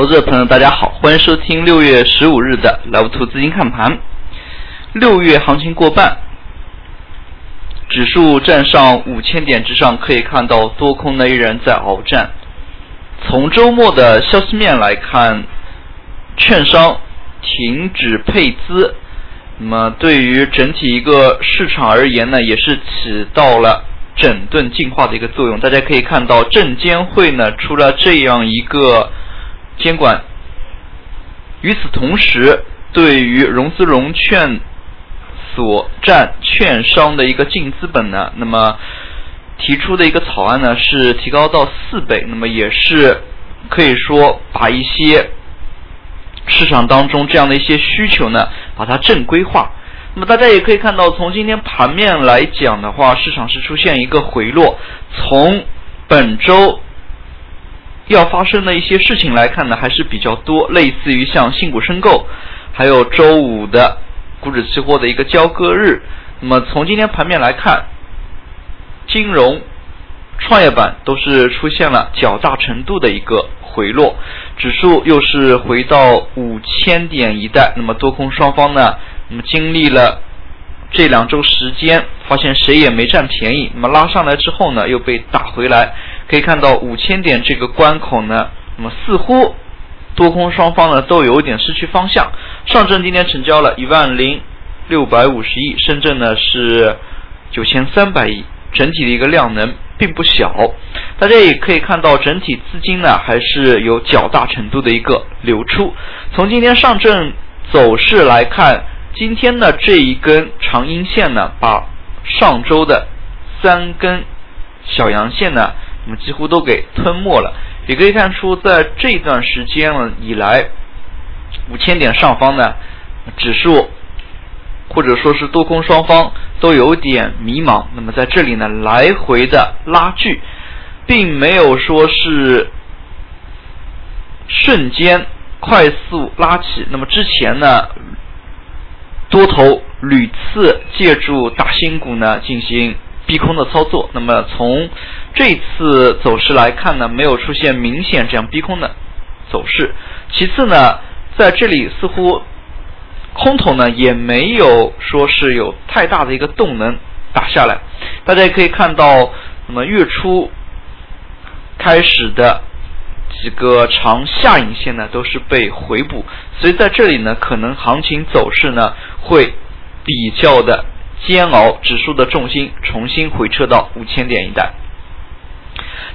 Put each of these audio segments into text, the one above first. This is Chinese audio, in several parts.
投资者朋友，大家好，欢迎收听六月十五日的 Love to 资金看盘。六月行情过半，指数站上五千点之上，可以看到多空呢依然在鏖战。从周末的消息面来看，券商停止配资，那么对于整体一个市场而言呢，也是起到了整顿净化的一个作用。大家可以看到，证监会呢出了这样一个。监管。与此同时，对于融资融券所占券商的一个净资本呢，那么提出的一个草案呢是提高到四倍，那么也是可以说把一些市场当中这样的一些需求呢，把它正规化。那么大家也可以看到，从今天盘面来讲的话，市场是出现一个回落，从本周。要发生的一些事情来看呢，还是比较多，类似于像新股申购，还有周五的股指期货的一个交割日。那么从今天盘面来看，金融、创业板都是出现了较大程度的一个回落，指数又是回到五千点一带。那么多空双方呢，那么经历了这两周时间，发现谁也没占便宜，那么拉上来之后呢，又被打回来。可以看到五千点这个关口呢，那么似乎多空双方呢都有点失去方向。上证今天成交了一万零六百五十亿，深圳呢是九千三百亿，整体的一个量能并不小。大家也可以看到，整体资金呢还是有较大程度的一个流出。从今天上证走势来看，今天的这一根长阴线呢，把上周的三根小阳线呢。那么几乎都给吞没了，也可以看出，在这段时间以来，五千点上方呢，指数或者说是多空双方都有点迷茫。那么在这里呢，来回的拉锯，并没有说是瞬间快速拉起。那么之前呢，多头屡次借助大新股呢进行。逼空的操作，那么从这次走势来看呢，没有出现明显这样逼空的走势。其次呢，在这里似乎空头呢也没有说是有太大的一个动能打下来。大家也可以看到，那么月初开始的几个长下影线呢都是被回补，所以在这里呢，可能行情走势呢会比较的。煎熬，指数的重心重新回撤到五千点一带。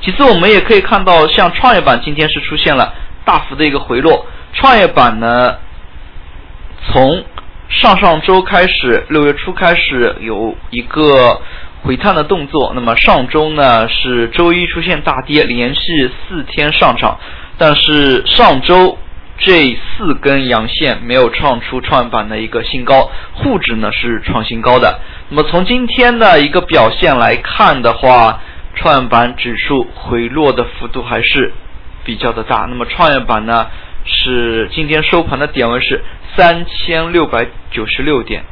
其次，我们也可以看到，像创业板今天是出现了大幅的一个回落。创业板呢，从上上周开始，六月初开始有一个回探的动作。那么上周呢是周一出现大跌，连续四天上涨，但是上周。这四根阳线没有创出创业板的一个新高，沪指呢是创新高的。那么从今天的一个表现来看的话，创业板指数回落的幅度还是比较的大。那么创业板呢是今天收盘的点位是三千六百九十六点，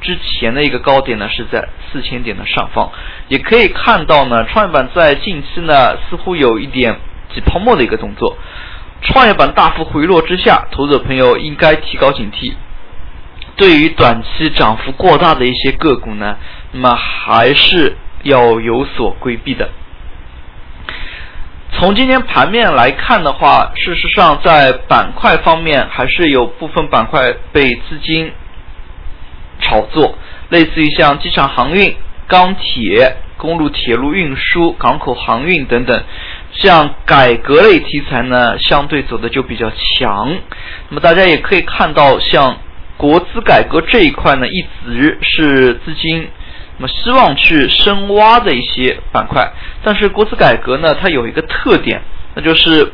之前的一个高点呢是在四千点的上方。也可以看到呢，创业板在近期呢似乎有一点挤泡沫的一个动作。创业板大幅回落之下，投资者朋友应该提高警惕。对于短期涨幅过大的一些个股呢，那么还是要有所规避的。从今天盘面来看的话，事实上在板块方面还是有部分板块被资金炒作，类似于像机场航运、钢铁、公路铁路运输、港口航运等等。像改革类题材呢，相对走的就比较强。那么大家也可以看到，像国资改革这一块呢，一直是资金那么希望去深挖的一些板块。但是国资改革呢，它有一个特点，那就是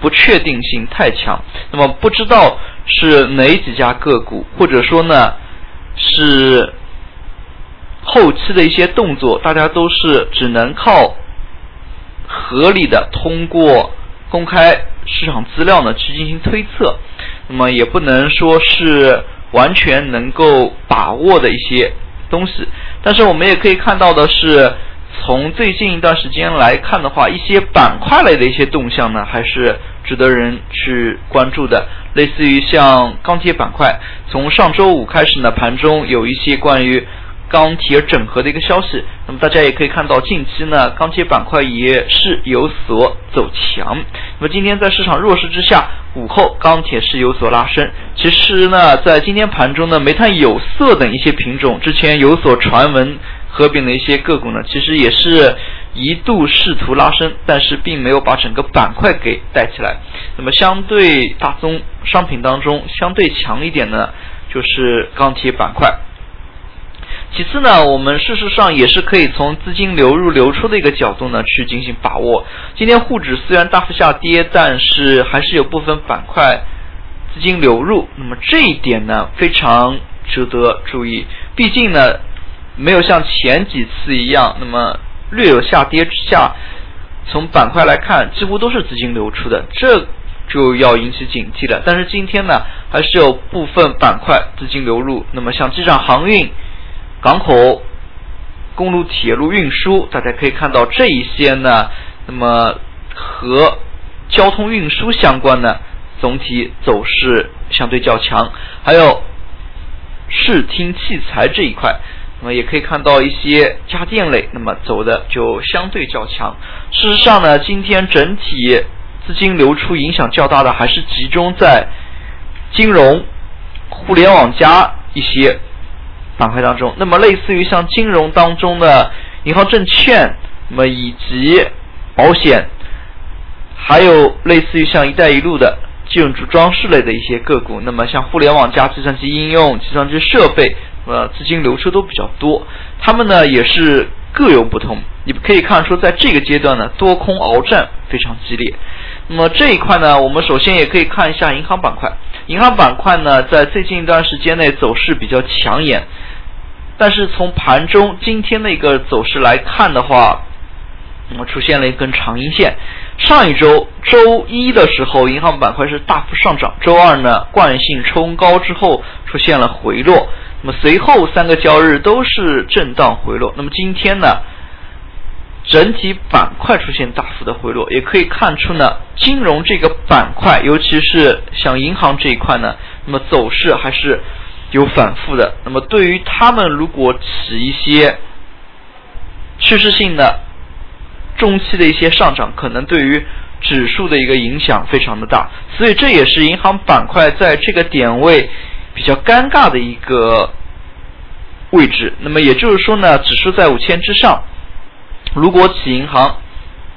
不确定性太强。那么不知道是哪几家个股，或者说呢是后期的一些动作，大家都是只能靠。合理的通过公开市场资料呢去进行推测，那么也不能说是完全能够把握的一些东西。但是我们也可以看到的是，从最近一段时间来看的话，一些板块类的一些动向呢，还是值得人去关注的。类似于像钢铁板块，从上周五开始呢，盘中有一些关于钢铁整合的一个消息。那么大家也可以看到，近期呢，钢铁板块也是有所走强。那么今天在市场弱势之下，午后钢铁是有所拉升。其实呢，在今天盘中呢，煤炭有色等一些品种之前有所传闻。合并的一些个股呢，其实也是一度试图拉升，但是并没有把整个板块给带起来。那么相对大宗商品当中相对强一点呢，就是钢铁板块。其次呢，我们事实上也是可以从资金流入流出的一个角度呢去进行把握。今天沪指虽然大幅下跌，但是还是有部分板块资金流入。那么这一点呢非常值得注意，毕竟呢。没有像前几次一样，那么略有下跌之下，从板块来看，几乎都是资金流出的，这就要引起警惕了。但是今天呢，还是有部分板块资金流入，那么像机场航运、港口、公路、铁路运输，大家可以看到这一些呢，那么和交通运输相关的总体走势相对较强，还有视听器材这一块。那么也可以看到一些家电类，那么走的就相对较强。事实上呢，今天整体资金流出影响较大的还是集中在金融、互联网加一些板块当中。那么类似于像金融当中的银行、证券，那么以及保险，还有类似于像“一带一路”的建筑装饰类的一些个股。那么像互联网加计算机应用、计算机设备。呃，资金流出都比较多，他们呢也是各有不同。你可以看出，在这个阶段呢，多空鏖战非常激烈。那么这一块呢，我们首先也可以看一下银行板块。银行板块呢，在最近一段时间内走势比较抢眼，但是从盘中今天的一个走势来看的话，那么出现了一根长阴线。上一周周一的时候，银行板块是大幅上涨，周二呢惯性冲高之后出现了回落。那么随后三个交易日都是震荡回落。那么今天呢，整体板块出现大幅的回落，也可以看出呢，金融这个板块，尤其是像银行这一块呢，那么走势还是有反复的。那么对于他们如果起一些趋势性的中期的一些上涨，可能对于指数的一个影响非常的大。所以这也是银行板块在这个点位。比较尴尬的一个位置，那么也就是说呢，指数在五千之上，如果起银行，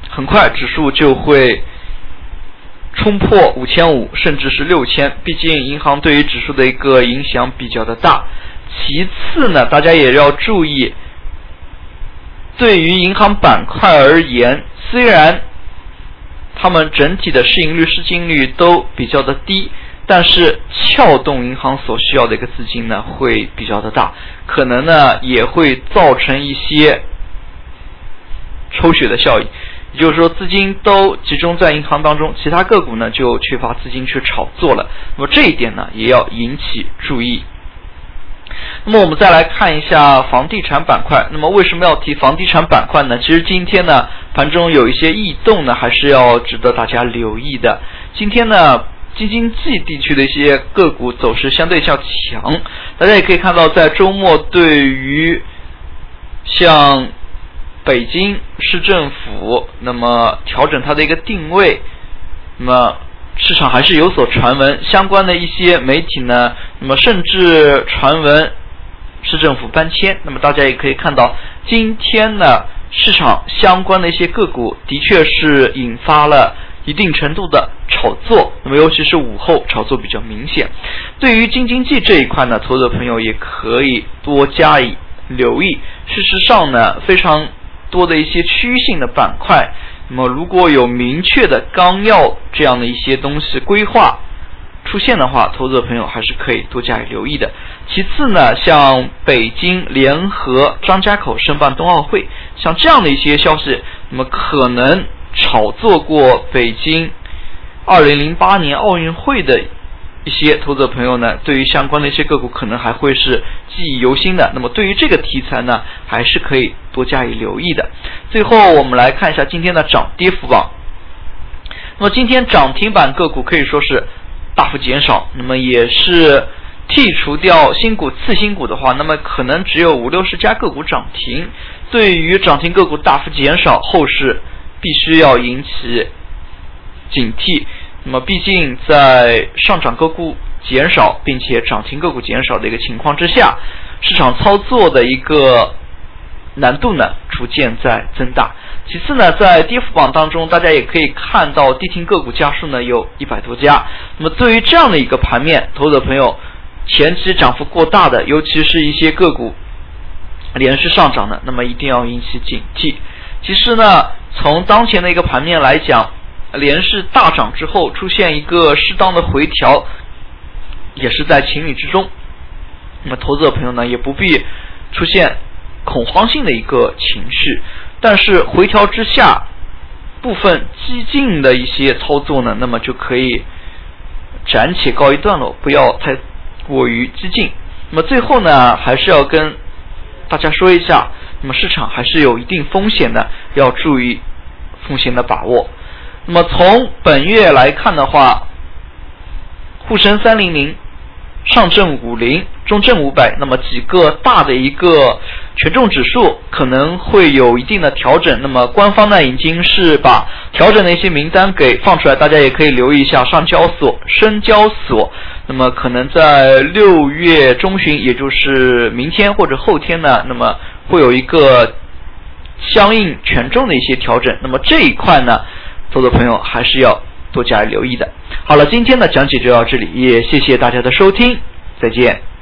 很快指数就会冲破五千五，甚至是六千。毕竟银行对于指数的一个影响比较的大。其次呢，大家也要注意，对于银行板块而言，虽然他们整体的市盈率、市净率都比较的低。但是撬动银行所需要的一个资金呢，会比较的大，可能呢也会造成一些抽血的效应，也就是说资金都集中在银行当中，其他个股呢就缺乏资金去炒作了。那么这一点呢也要引起注意。那么我们再来看一下房地产板块。那么为什么要提房地产板块呢？其实今天呢盘中有一些异动呢，还是要值得大家留意的。今天呢。京津冀地区的一些个股走势相对较强，大家也可以看到，在周末对于像北京市政府，那么调整它的一个定位，那么市场还是有所传闻，相关的一些媒体呢，那么甚至传闻市政府搬迁，那么大家也可以看到，今天呢市场相关的一些个股的确是引发了。一定程度的炒作，那么尤其是午后炒作比较明显。对于京津冀这一块呢，投资者朋友也可以多加以留意。事实上呢，非常多的一些区域性的板块，那么如果有明确的纲要这样的一些东西规划出现的话，投资者朋友还是可以多加以留意的。其次呢，像北京联合张家口申办冬奥会，像这样的一些消息，那么可能。炒作过北京二零零八年奥运会的一些投资者朋友呢，对于相关的一些个股可能还会是记忆犹新的。那么对于这个题材呢，还是可以多加以留意的。最后，我们来看一下今天的涨跌幅榜。那么今天涨停板个股可以说是大幅减少，那么也是剔除掉新股、次新股的话，那么可能只有五六十家个股涨停。对于涨停个股大幅减少，后市必须要引起警惕。那么，毕竟在上涨个股减少，并且涨停个股减少的一个情况之下，市场操作的一个难度呢逐渐在增大。其次呢，在跌幅榜当中，大家也可以看到跌停个股家数呢有一百多家。那么，对于这样的一个盘面，投资者朋友前期涨幅过大的，尤其是一些个股。连续上涨的，那么一定要引起警惕。其实呢，从当前的一个盘面来讲，连续大涨之后出现一个适当的回调，也是在情理之中。那么投资者朋友呢，也不必出现恐慌性的一个情绪。但是回调之下，部分激进的一些操作呢，那么就可以暂且告一段落，不要太过于激进。那么最后呢，还是要跟。大家说一下，那么市场还是有一定风险的，要注意风险的把握。那么从本月来看的话，沪深三零零、上证五零、中证五百，那么几个大的一个权重指数可能会有一定的调整。那么官方呢已经是把调整的一些名单给放出来，大家也可以留意一下上交所、深交所。那么可能在六月中旬，也就是明天或者后天呢，那么会有一个相应权重的一些调整。那么这一块呢，投资朋友还是要多加留意的。好了，今天的讲解就到这里，也谢谢大家的收听，再见。